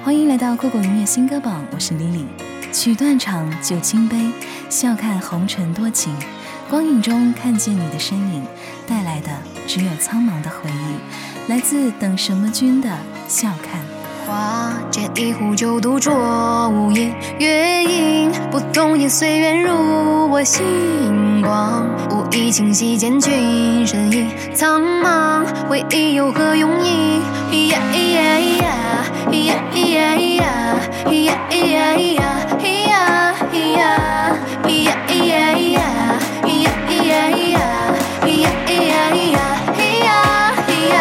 欢迎来到酷狗音乐新歌榜，我是 Lily。曲断肠，酒清杯，笑看红尘多情。光影中看见你的身影，带来的只有苍茫的回忆。来自等什么君的笑看。花间一壶酒，独酌无言。月影不动也随缘入我心光。无意清晰见君身影，苍茫回忆有何用意？呀咿呀咿呀，呀咿呀咿呀，呀咿呀咿呀，咿呀咿呀，咿呀咿呀，咿呀咿呀，咿呀咿呀，咿呀咿呀。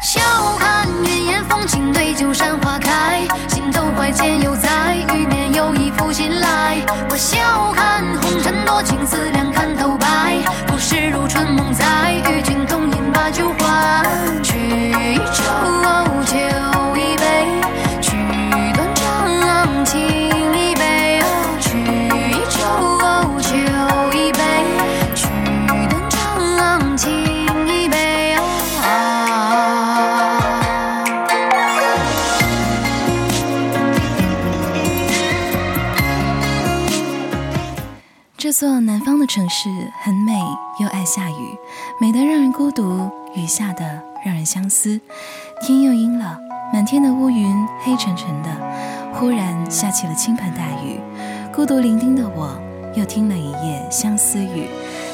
笑看云烟风轻对酒山花开，心头怀剑犹在，玉面有意负心来。我笑看红尘多情，思量看透白，不是如春梦在，与君同饮把酒座南方的城市很美，又爱下雨，美得让人孤独，雨下的让人相思。天又阴了，满天的乌云黑沉沉的，忽然下起了倾盆大雨。孤独伶仃的我，又听了一夜相思雨，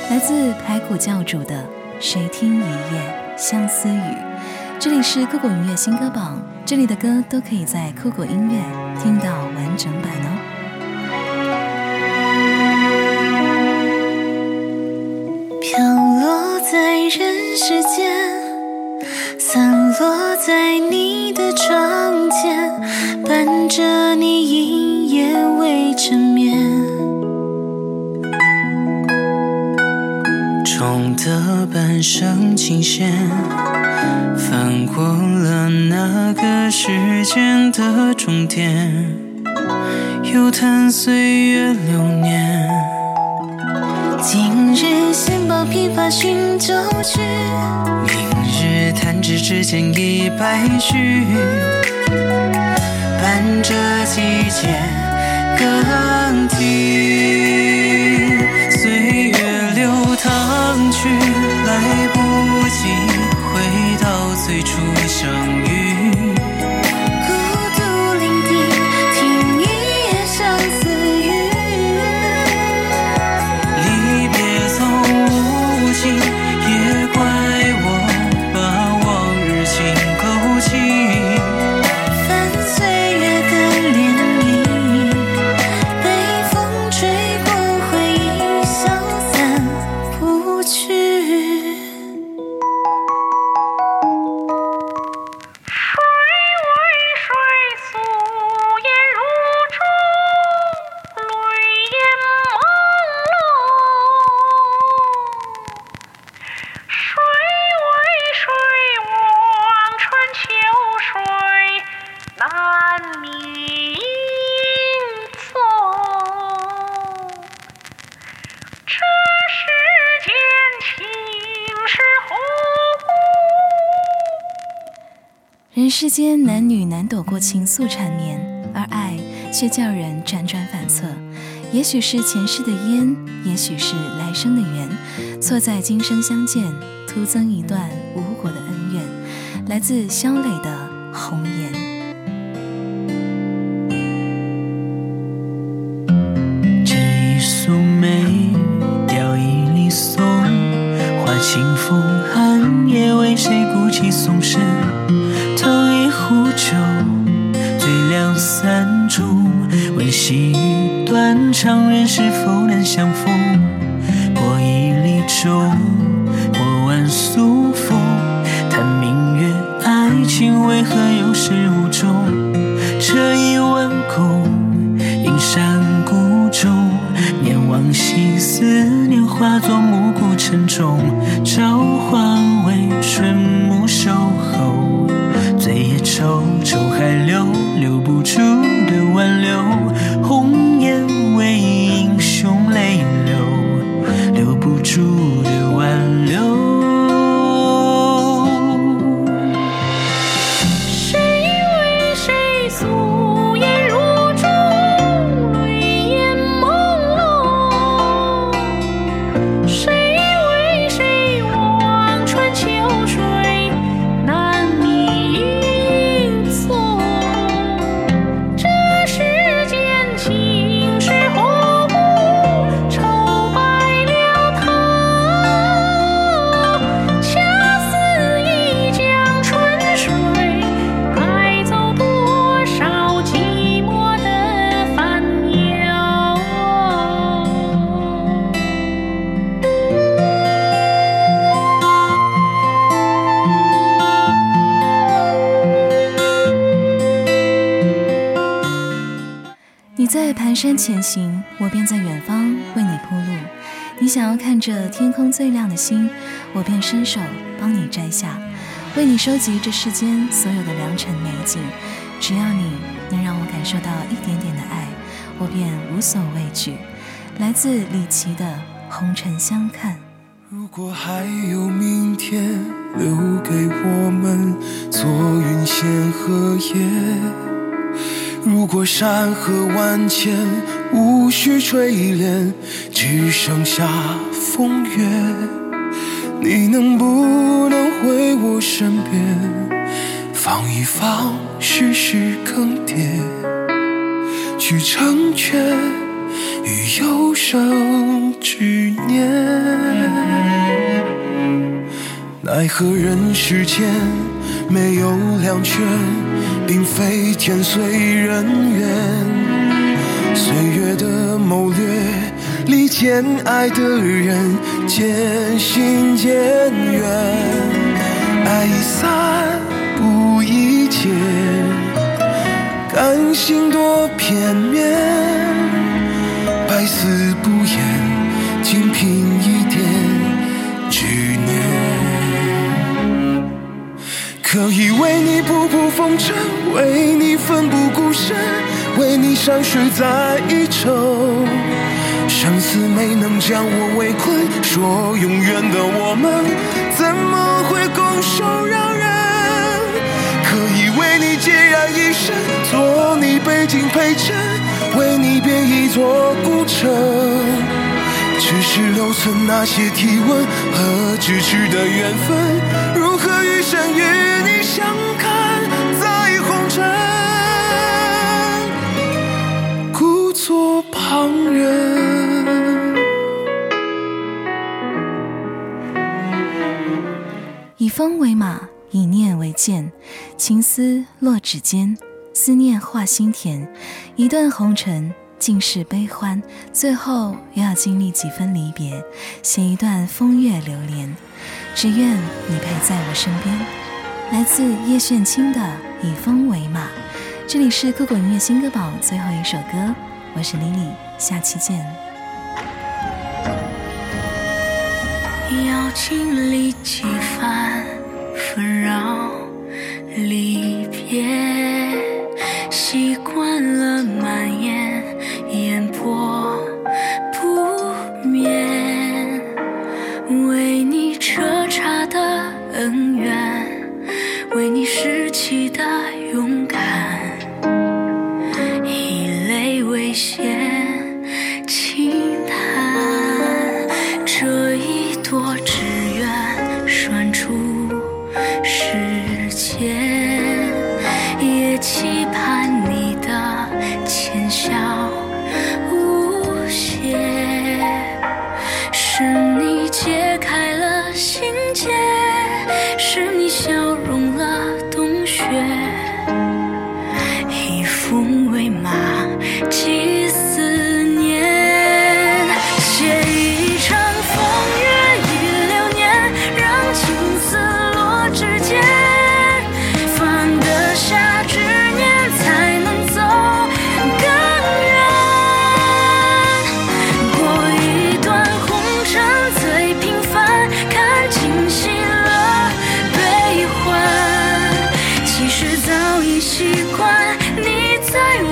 来自排骨教主的《谁听一夜相思雨》。这里是酷狗音乐新歌榜，这里的歌都可以在酷狗音乐听到完整版哦。人世间，散落在你的窗前，伴着你一夜未成眠。重的半生琴弦，翻过了那个时间的终点，又叹岁月流年。今日闲抱琵琶寻旧曲，明日弹指之间已白驹，伴着季节更替。岁月流淌去，来不及回到最初世间男女难躲过情愫缠绵，而爱却叫人辗转反侧。也许是前世的烟，也许是来生的缘，错在今生相见，徒增一段无果的恩怨。来自肖磊的《红颜》。相逢？过一粒粥，过万素风，叹明月，爱情为何有始无终？这一碗空。阴山谷中，念往昔，思念化作暮鼓晨钟，朝花为春暮守候，醉也愁，愁还留，留不住在蹒跚前行，我便在远方为你铺路。你想要看着天空最亮的星，我便伸手帮你摘下，为你收集这世间所有的良辰美景。只要你能让我感受到一点点的爱，我便无所畏惧。来自李琦的《红尘相看》。如果还有明天，留给我们做云仙和叶。如果山河万千，无需垂怜，只剩下风月。你能不能回我身边，放一放世事更迭，去成全与有生之年。奈何人世间没有两全，并非天随人愿。岁月的谋略，离间爱的人渐行渐远。爱已散不宜见，可以为你仆仆风尘，为你奋不顾身，为你山水在一程。生死没能将我围困，说永远的我们，怎么会拱手让人？可以为你孑然一身，做你背景陪衬，为你编一座孤城。只是留存那些体温和咫尺的缘分，如何余生与你相看在红尘，故作旁人。以风为马，以念为剑，情丝落指尖，思念画心田。一段红尘，尽是悲欢，最后又要经历几分离别，写一段风月流连。只愿你陪在我身边。来自叶炫清的《以风为马》，这里是酷狗音乐新歌榜最后一首歌，我是 Lily，下期见。要经历几番纷扰习惯你在。